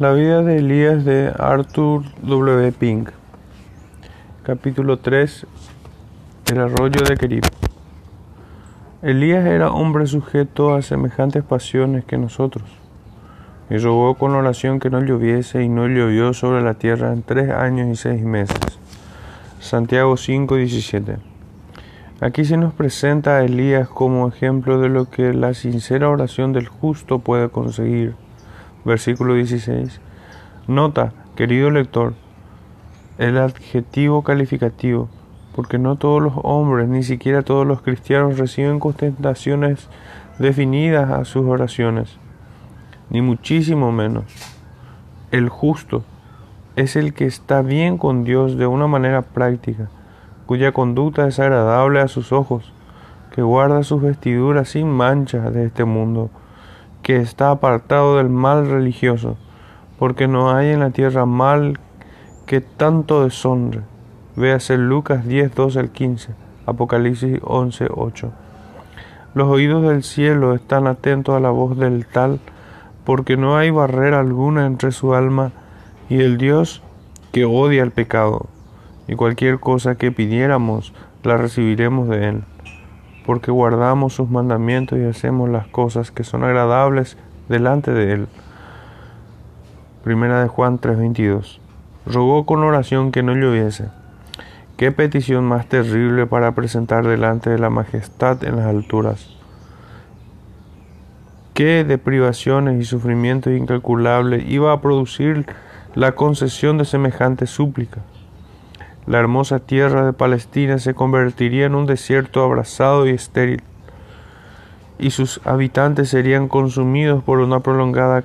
La vida de Elías de Arthur W. Pink. Capítulo 3. El arroyo de Kerib. Elías era hombre sujeto a semejantes pasiones que nosotros, y rogó con oración que no lloviese, y no llovió sobre la tierra en tres años y seis meses. Santiago 5:17. Aquí se nos presenta a Elías como ejemplo de lo que la sincera oración del justo puede conseguir versículo 16. Nota, querido lector, el adjetivo calificativo, porque no todos los hombres, ni siquiera todos los cristianos reciben contestaciones definidas a sus oraciones, ni muchísimo menos. El justo es el que está bien con Dios de una manera práctica, cuya conducta es agradable a sus ojos, que guarda sus vestiduras sin manchas de este mundo, que está apartado del mal religioso, porque no hay en la tierra mal que tanto deshonre. Véase Lucas 10, 12 al 15, Apocalipsis 11, 8. Los oídos del cielo están atentos a la voz del tal, porque no hay barrera alguna entre su alma y el Dios que odia el pecado, y cualquier cosa que pidiéramos la recibiremos de él porque guardamos sus mandamientos y hacemos las cosas que son agradables delante de Él. Primera de Juan 3:22. Rogó con oración que no lloviese. Qué petición más terrible para presentar delante de la majestad en las alturas. Qué deprivaciones y sufrimientos incalculables iba a producir la concesión de semejante súplica la hermosa tierra de Palestina se convertiría en un desierto abrasado y estéril, y sus habitantes serían consumidos por una prolongada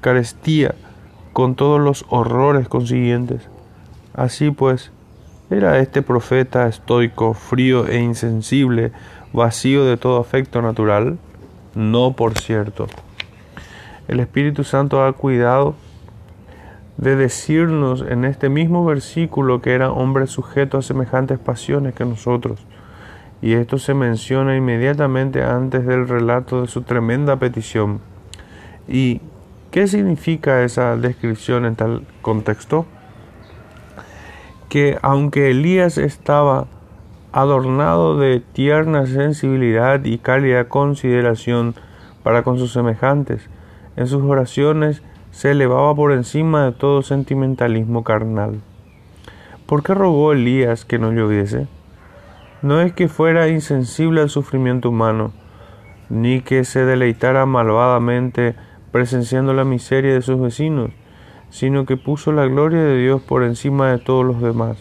carestía, con todos los horrores consiguientes. Así pues, era este profeta estoico, frío e insensible, vacío de todo afecto natural? No, por cierto. El Espíritu Santo ha cuidado de decirnos en este mismo versículo que era hombre sujeto a semejantes pasiones que nosotros. Y esto se menciona inmediatamente antes del relato de su tremenda petición. ¿Y qué significa esa descripción en tal contexto? Que aunque Elías estaba adornado de tierna sensibilidad y cálida consideración para con sus semejantes, en sus oraciones se elevaba por encima de todo sentimentalismo carnal. ¿Por qué rogó Elías que no lloviese? No es que fuera insensible al sufrimiento humano, ni que se deleitara malvadamente presenciando la miseria de sus vecinos, sino que puso la gloria de Dios por encima de todos los demás,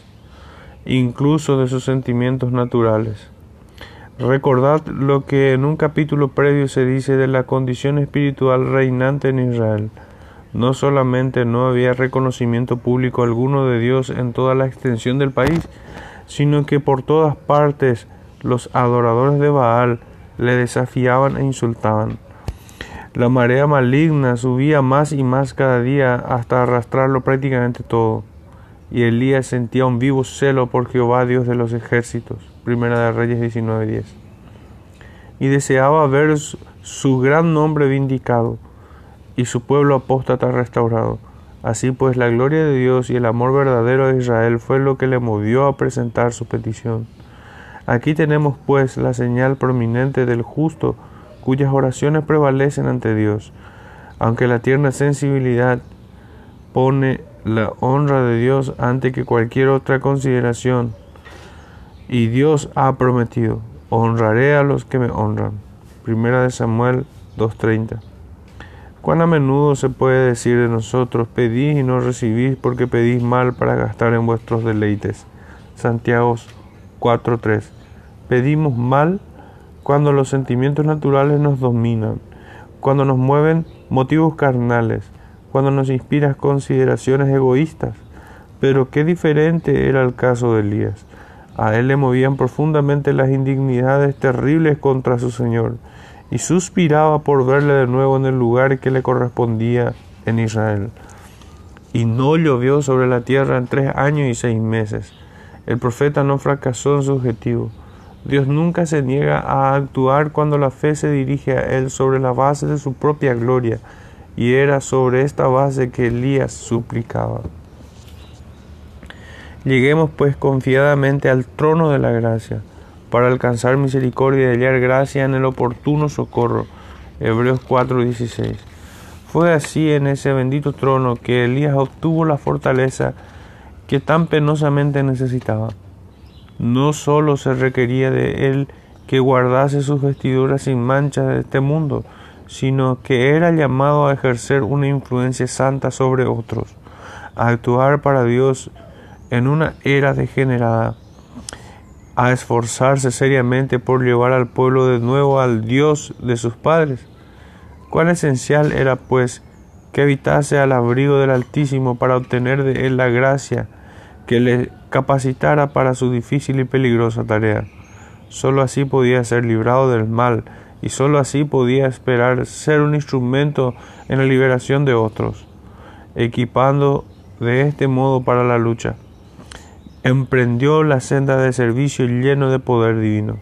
incluso de sus sentimientos naturales. Recordad lo que en un capítulo previo se dice de la condición espiritual reinante en Israel. No solamente no había reconocimiento público alguno de Dios en toda la extensión del país, sino que por todas partes los adoradores de Baal le desafiaban e insultaban. La marea maligna subía más y más cada día hasta arrastrarlo prácticamente todo. Y Elías sentía un vivo celo por Jehová Dios de los ejércitos. Primera de Reyes 19:10. Y deseaba ver su gran nombre vindicado y su pueblo apóstata restaurado. Así pues, la gloria de Dios y el amor verdadero de Israel fue lo que le movió a presentar su petición. Aquí tenemos pues la señal prominente del justo, cuyas oraciones prevalecen ante Dios. Aunque la tierna sensibilidad pone la honra de Dios ante que cualquier otra consideración, y Dios ha prometido, honraré a los que me honran. Primera de Samuel 2.30 Cuán a menudo se puede decir de nosotros, pedís y no recibís porque pedís mal para gastar en vuestros deleites. Santiago 4.3. Pedimos mal cuando los sentimientos naturales nos dominan, cuando nos mueven motivos carnales, cuando nos inspiran consideraciones egoístas. Pero qué diferente era el caso de Elías. A él le movían profundamente las indignidades terribles contra su Señor y suspiraba por verle de nuevo en el lugar que le correspondía en Israel. Y no llovió sobre la tierra en tres años y seis meses. El profeta no fracasó en su objetivo. Dios nunca se niega a actuar cuando la fe se dirige a Él sobre la base de su propia gloria y era sobre esta base que Elías suplicaba. Lleguemos pues confiadamente al trono de la gracia, para alcanzar misericordia y hallar gracia en el oportuno socorro. Hebreos 4:16. Fue así en ese bendito trono que Elías obtuvo la fortaleza que tan penosamente necesitaba. No sólo se requería de él que guardase sus vestiduras sin mancha de este mundo, sino que era llamado a ejercer una influencia santa sobre otros, a actuar para Dios en una era degenerada, a esforzarse seriamente por llevar al pueblo de nuevo al Dios de sus padres. Cuán esencial era, pues, que habitase al abrigo del Altísimo para obtener de él la gracia que le capacitara para su difícil y peligrosa tarea. Sólo así podía ser librado del mal y sólo así podía esperar ser un instrumento en la liberación de otros, equipando de este modo para la lucha. Emprendió la senda de servicio lleno de poder divino,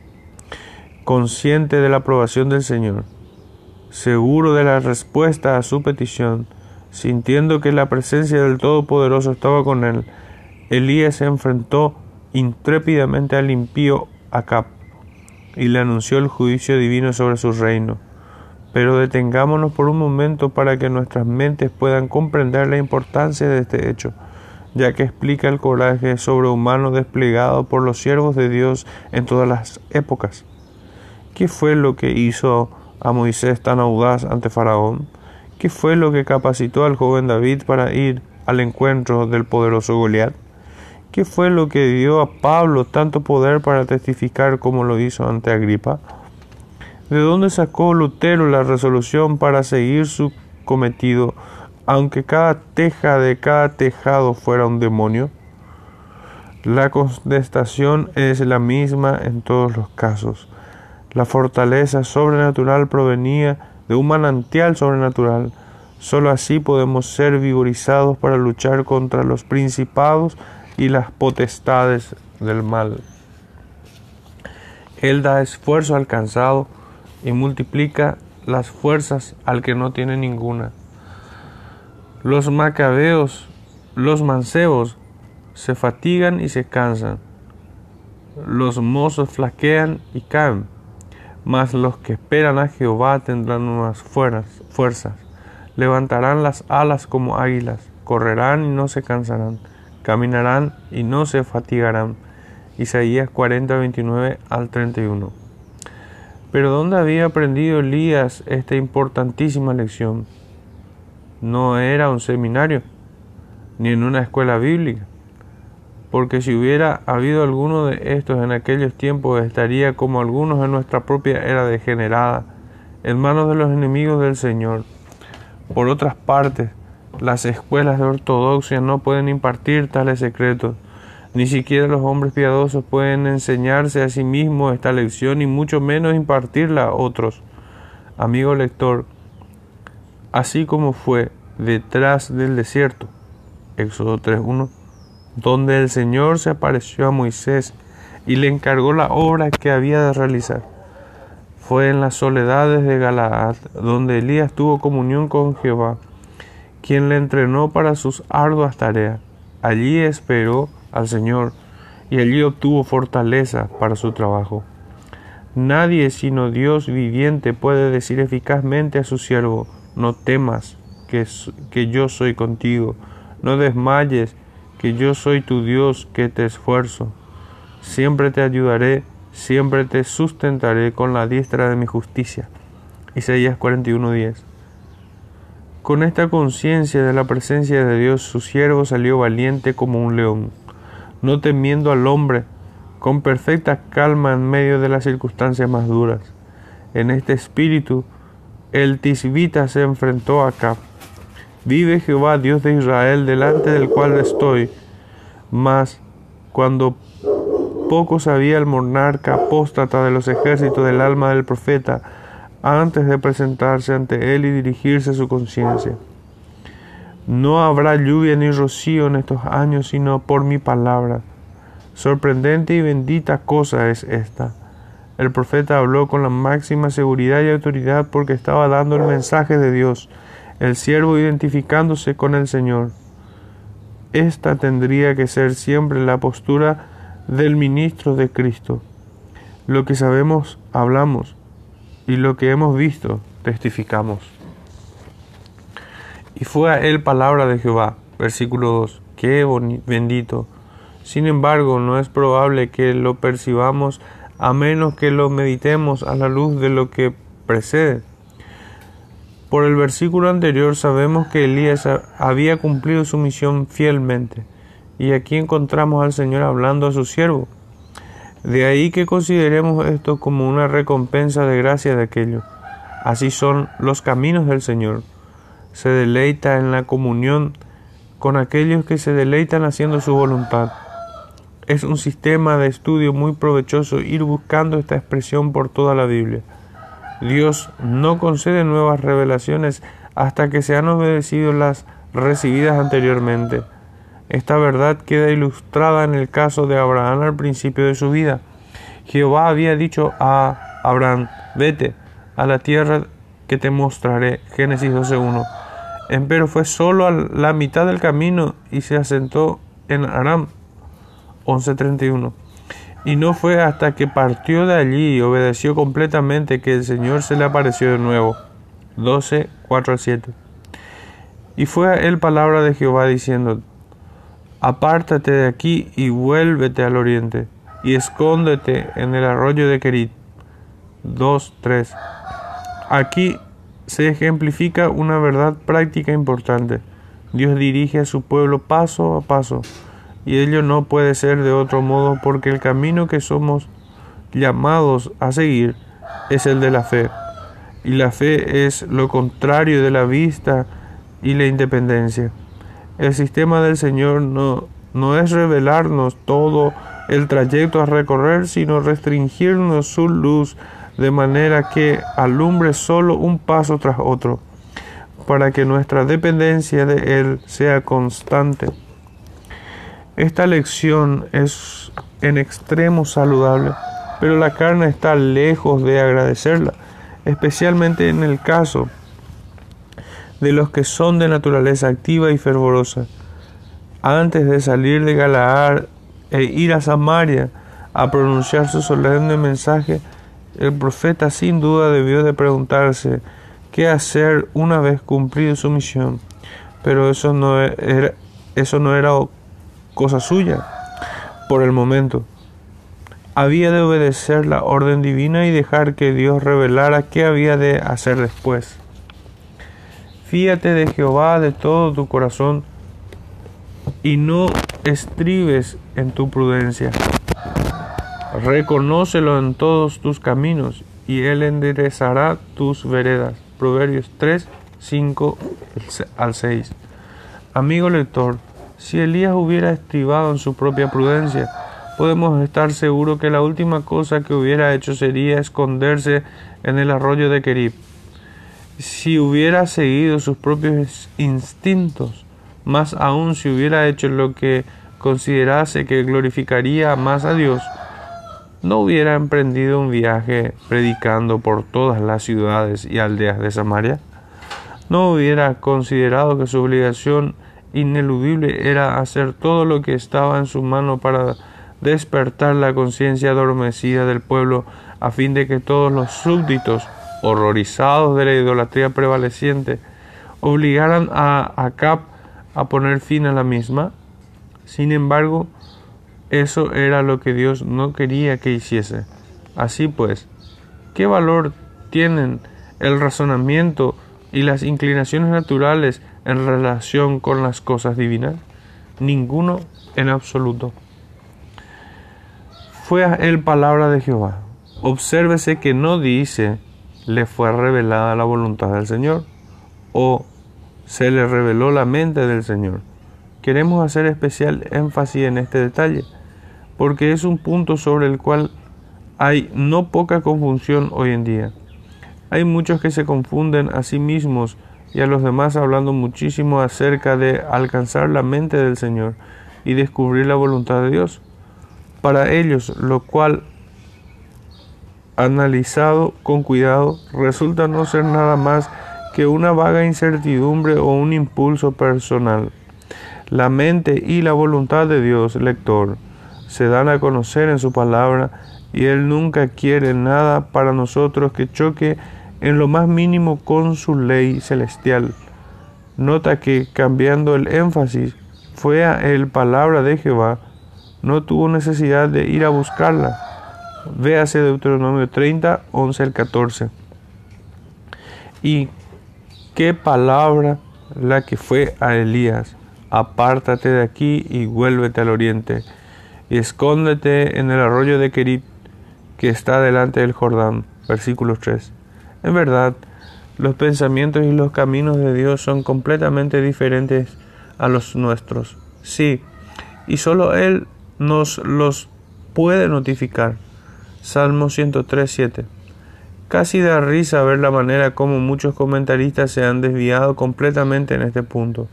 consciente de la aprobación del Señor, seguro de la respuesta a su petición, sintiendo que la presencia del Todopoderoso estaba con él, Elías se enfrentó intrépidamente al impío Acab y le anunció el juicio divino sobre su reino. Pero detengámonos por un momento para que nuestras mentes puedan comprender la importancia de este hecho, ya que explica el coraje sobrehumano desplegado por los siervos de Dios en todas las épocas. ¿Qué fue lo que hizo a Moisés tan audaz ante Faraón? ¿Qué fue lo que capacitó al joven David para ir al encuentro del poderoso Goliat? ¿Qué fue lo que dio a Pablo tanto poder para testificar como lo hizo ante Agripa? ¿De dónde sacó Lutero la resolución para seguir su cometido, aunque cada teja de cada tejado fuera un demonio? La contestación es la misma en todos los casos. La fortaleza sobrenatural provenía de un manantial sobrenatural. Solo así podemos ser vigorizados para luchar contra los principados y las potestades del mal. Él da esfuerzo al cansado y multiplica las fuerzas al que no tiene ninguna. Los macabeos, los mancebos, se fatigan y se cansan. Los mozos flaquean y caen, mas los que esperan a Jehová tendrán unas fuerzas, levantarán las alas como águilas, correrán y no se cansarán caminarán y no se fatigarán. Isaías 40, 29 al 31. Pero ¿dónde había aprendido Elías esta importantísima lección? No era un seminario, ni en una escuela bíblica, porque si hubiera habido alguno de estos en aquellos tiempos, estaría como algunos en nuestra propia era degenerada, en manos de los enemigos del Señor. Por otras partes, las escuelas de ortodoxia no pueden impartir tales secretos. Ni siquiera los hombres piadosos pueden enseñarse a sí mismos esta lección y mucho menos impartirla a otros. Amigo lector, así como fue detrás del desierto, Éxodo 3.1, donde el Señor se apareció a Moisés y le encargó la obra que había de realizar. Fue en las soledades de Galaad donde Elías tuvo comunión con Jehová quien le entrenó para sus arduas tareas. Allí esperó al Señor y allí obtuvo fortaleza para su trabajo. Nadie sino Dios viviente puede decir eficazmente a su siervo, no temas, que, que yo soy contigo, no desmayes, que yo soy tu Dios, que te esfuerzo. Siempre te ayudaré, siempre te sustentaré con la diestra de mi justicia. Isaías 41:10 con esta conciencia de la presencia de Dios, su siervo salió valiente como un león, no temiendo al hombre, con perfecta calma en medio de las circunstancias más duras. En este espíritu, el tisbita se enfrentó a Acab. Vive Jehová, Dios de Israel, delante del cual estoy. Mas, cuando poco sabía el monarca apóstata de los ejércitos del alma del profeta, antes de presentarse ante Él y dirigirse a su conciencia. No habrá lluvia ni rocío en estos años sino por mi palabra. Sorprendente y bendita cosa es esta. El profeta habló con la máxima seguridad y autoridad porque estaba dando el mensaje de Dios. el siervo identificándose con el Señor. Esta tendría que ser siempre la postura del ministro de Cristo. Lo que sabemos, hablamos, y lo que hemos visto, testificamos. Y fue a él palabra de Jehová, versículo 2, qué bendito. Sin embargo, no es probable que lo percibamos a menos que lo meditemos a la luz de lo que precede. Por el versículo anterior sabemos que Elías había cumplido su misión fielmente, y aquí encontramos al Señor hablando a su siervo. De ahí que consideremos esto como una recompensa de gracia de aquello. Así son los caminos del Señor. Se deleita en la comunión con aquellos que se deleitan haciendo su voluntad. Es un sistema de estudio muy provechoso ir buscando esta expresión por toda la Biblia. Dios no concede nuevas revelaciones hasta que se han obedecido las recibidas anteriormente. Esta verdad queda ilustrada en el caso de Abraham al principio de su vida. Jehová había dicho a Abraham, vete a la tierra que te mostraré. Génesis 12.1. Empero fue solo a la mitad del camino y se asentó en Aram. 11.31. Y no fue hasta que partió de allí y obedeció completamente que el Señor se le apareció de nuevo. 12, 4 al 7. Y fue a él palabra de Jehová diciendo, Apártate de aquí y vuélvete al oriente, y escóndete en el arroyo de Kerit. 2, 3. Aquí se ejemplifica una verdad práctica importante. Dios dirige a su pueblo paso a paso y ello no puede ser de otro modo porque el camino que somos llamados a seguir es el de la fe. Y la fe es lo contrario de la vista y la independencia. El sistema del Señor no, no es revelarnos todo el trayecto a recorrer, sino restringirnos su luz de manera que alumbre solo un paso tras otro, para que nuestra dependencia de Él sea constante. Esta lección es en extremo saludable, pero la carne está lejos de agradecerla, especialmente en el caso de los que son de naturaleza activa y fervorosa. Antes de salir de Galaad e ir a Samaria a pronunciar su solemne mensaje, el profeta sin duda debió de preguntarse qué hacer una vez cumplido su misión, pero eso no era, eso no era cosa suya por el momento. Había de obedecer la orden divina y dejar que Dios revelara qué había de hacer después. Fíate de Jehová de todo tu corazón y no estribes en tu prudencia. Reconócelo en todos tus caminos y Él enderezará tus veredas. Proverbios 3, 5 al 6. Amigo lector, si Elías hubiera estribado en su propia prudencia, podemos estar seguros que la última cosa que hubiera hecho sería esconderse en el arroyo de Kerib. Si hubiera seguido sus propios instintos, más aún si hubiera hecho lo que considerase que glorificaría más a Dios, no hubiera emprendido un viaje predicando por todas las ciudades y aldeas de Samaria, no hubiera considerado que su obligación ineludible era hacer todo lo que estaba en su mano para despertar la conciencia adormecida del pueblo a fin de que todos los súbditos, horrorizados de la idolatría prevaleciente, obligaran a Acab a poner fin a la misma. Sin embargo, eso era lo que Dios no quería que hiciese. Así pues, ¿qué valor tienen el razonamiento y las inclinaciones naturales en relación con las cosas divinas? Ninguno en absoluto. Fue a él palabra de Jehová. Obsérvese que no dice le fue revelada la voluntad del Señor o se le reveló la mente del Señor. Queremos hacer especial énfasis en este detalle porque es un punto sobre el cual hay no poca confusión hoy en día. Hay muchos que se confunden a sí mismos y a los demás hablando muchísimo acerca de alcanzar la mente del Señor y descubrir la voluntad de Dios. Para ellos, lo cual, analizado con cuidado, resulta no ser nada más que una vaga incertidumbre o un impulso personal. La mente y la voluntad de Dios, lector, se dan a conocer en su palabra y Él nunca quiere nada para nosotros que choque en lo más mínimo con su ley celestial. Nota que cambiando el énfasis fue a Él palabra de Jehová, no tuvo necesidad de ir a buscarla. Véase Deuteronomio 30, 11 al 14. Y qué palabra la que fue a Elías. Apártate de aquí y vuélvete al oriente, y escóndete en el arroyo de Kerit, que está delante del Jordán. Versículo 3. En verdad, los pensamientos y los caminos de Dios son completamente diferentes a los nuestros. Sí, y solo Él nos los puede notificar. Salmo 103, 7. Casi da risa ver la manera como muchos comentaristas se han desviado completamente en este punto,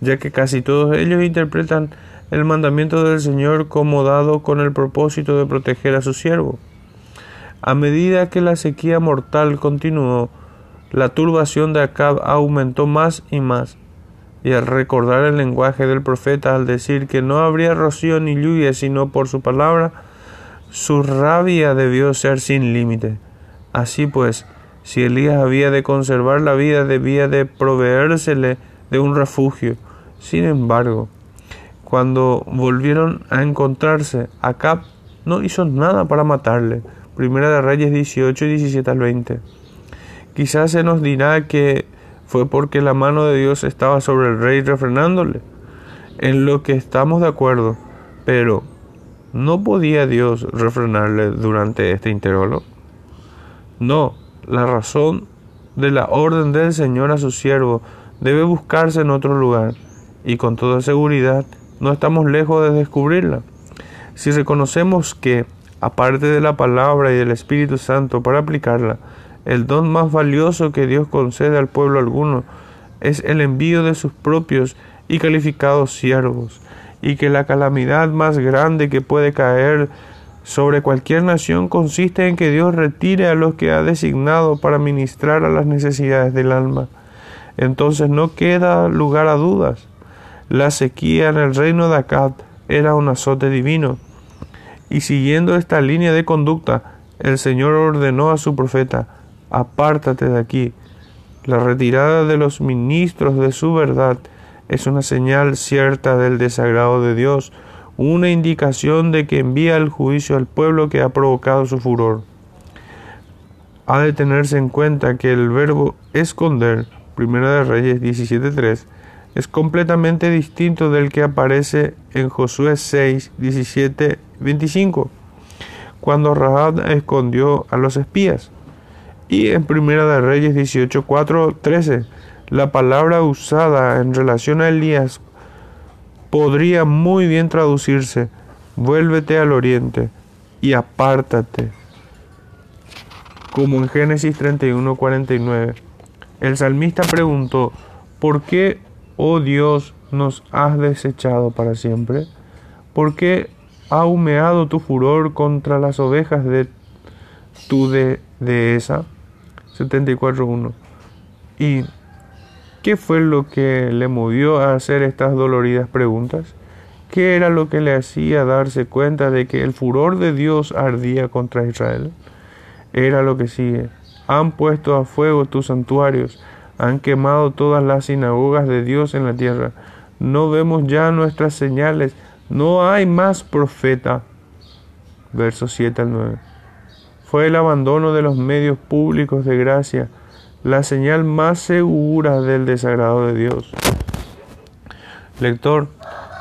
ya que casi todos ellos interpretan el mandamiento del Señor como dado con el propósito de proteger a su siervo. A medida que la sequía mortal continuó, la turbación de Acab aumentó más y más, y al recordar el lenguaje del profeta al decir que no habría rocío ni lluvia sino por su palabra, su rabia debió ser sin límite. Así pues, si Elías había de conservar la vida, debía de proveérsele de un refugio. Sin embargo, cuando volvieron a encontrarse, Acab no hizo nada para matarle. Primera de Reyes 18 y 17 al 20. Quizás se nos dirá que fue porque la mano de Dios estaba sobre el rey refrenándole, en lo que estamos de acuerdo, pero ¿no podía Dios refrenarle durante este intervalo? No, la razón de la orden del Señor a su siervo debe buscarse en otro lugar, y con toda seguridad no estamos lejos de descubrirla. Si reconocemos que, aparte de la palabra y del Espíritu Santo para aplicarla, el don más valioso que Dios concede al pueblo alguno es el envío de sus propios y calificados siervos, y que la calamidad más grande que puede caer sobre cualquier nación consiste en que Dios retire a los que ha designado para ministrar a las necesidades del alma. Entonces no queda lugar a dudas. La sequía en el reino de Akkad era un azote divino. Y siguiendo esta línea de conducta, el Señor ordenó a su profeta, apártate de aquí. La retirada de los ministros de su verdad es una señal cierta del desagrado de Dios, una indicación de que envía el juicio al pueblo que ha provocado su furor. Ha de tenerse en cuenta que el verbo esconder, 1 de Reyes 17.3, es completamente distinto del que aparece en Josué 6, 17, 25, cuando Rahab escondió a los espías. Y en Primera de Reyes 18, 4, 13, la palabra usada en relación a Elías podría muy bien traducirse, vuélvete al oriente y apártate. Como en Génesis 31, 49. El salmista preguntó, ¿por qué, oh Dios, nos has desechado para siempre? ¿Por qué ha humeado tu furor contra las ovejas de tu de, dehesa? 74.1. ¿Y ¿Qué fue lo que le movió a hacer estas doloridas preguntas? ¿Qué era lo que le hacía darse cuenta de que el furor de Dios ardía contra Israel? Era lo que sigue. Han puesto a fuego tus santuarios, han quemado todas las sinagogas de Dios en la tierra. No vemos ya nuestras señales, no hay más profeta. Versos 7 al 9. Fue el abandono de los medios públicos de gracia la señal más segura del desagrado de Dios. Lector,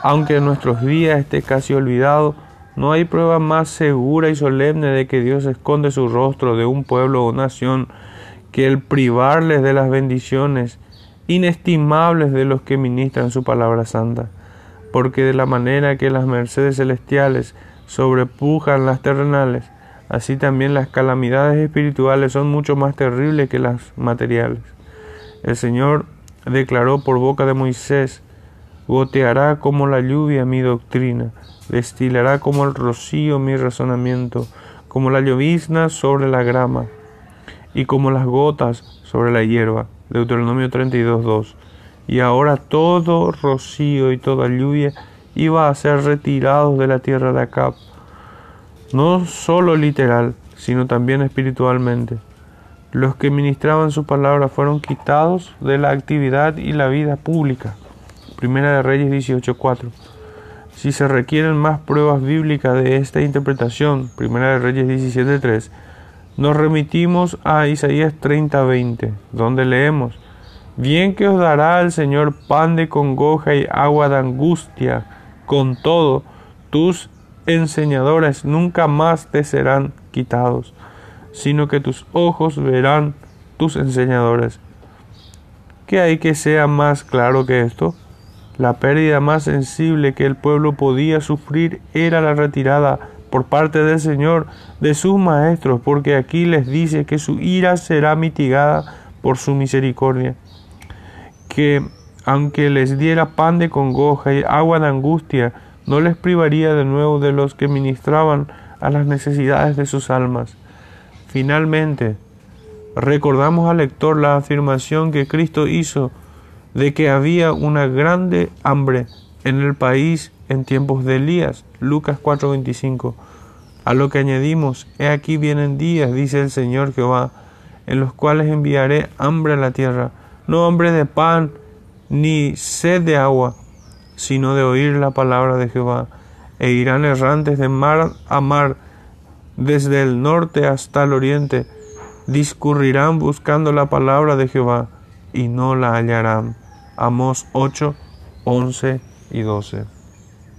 aunque en nuestros días esté casi olvidado, no hay prueba más segura y solemne de que Dios esconde su rostro de un pueblo o nación que el privarles de las bendiciones inestimables de los que ministran su palabra santa, porque de la manera que las mercedes celestiales sobrepujan las terrenales, Así también las calamidades espirituales son mucho más terribles que las materiales. El Señor declaró por boca de Moisés, goteará como la lluvia mi doctrina, destilará como el rocío mi razonamiento, como la llovizna sobre la grama y como las gotas sobre la hierba. Deuteronomio 32, 2. Y ahora todo rocío y toda lluvia iba a ser retirados de la tierra de Acab, no solo literal, sino también espiritualmente. Los que ministraban su palabra fueron quitados de la actividad y la vida pública. Primera de Reyes 18:4. Si se requieren más pruebas bíblicas de esta interpretación, Primera de Reyes 17:3, nos remitimos a Isaías 30:20, donde leemos: Bien que os dará el Señor pan de congoja y agua de angustia, con todo, tus enseñadores nunca más te serán quitados, sino que tus ojos verán tus enseñadores. ¿Qué hay que sea más claro que esto? La pérdida más sensible que el pueblo podía sufrir era la retirada por parte del Señor de sus maestros, porque aquí les dice que su ira será mitigada por su misericordia, que aunque les diera pan de congoja y agua de angustia, no les privaría de nuevo de los que ministraban a las necesidades de sus almas. Finalmente, recordamos al lector la afirmación que Cristo hizo de que había una grande hambre en el país en tiempos de Elías, Lucas 4:25. A lo que añadimos, he aquí vienen días, dice el Señor Jehová, en los cuales enviaré hambre a la tierra, no hambre de pan, ni sed de agua, sino de oír la palabra de Jehová, e irán errantes de mar a mar, desde el norte hasta el oriente, discurrirán buscando la palabra de Jehová, y no la hallarán. Amos 8, 11 y 12.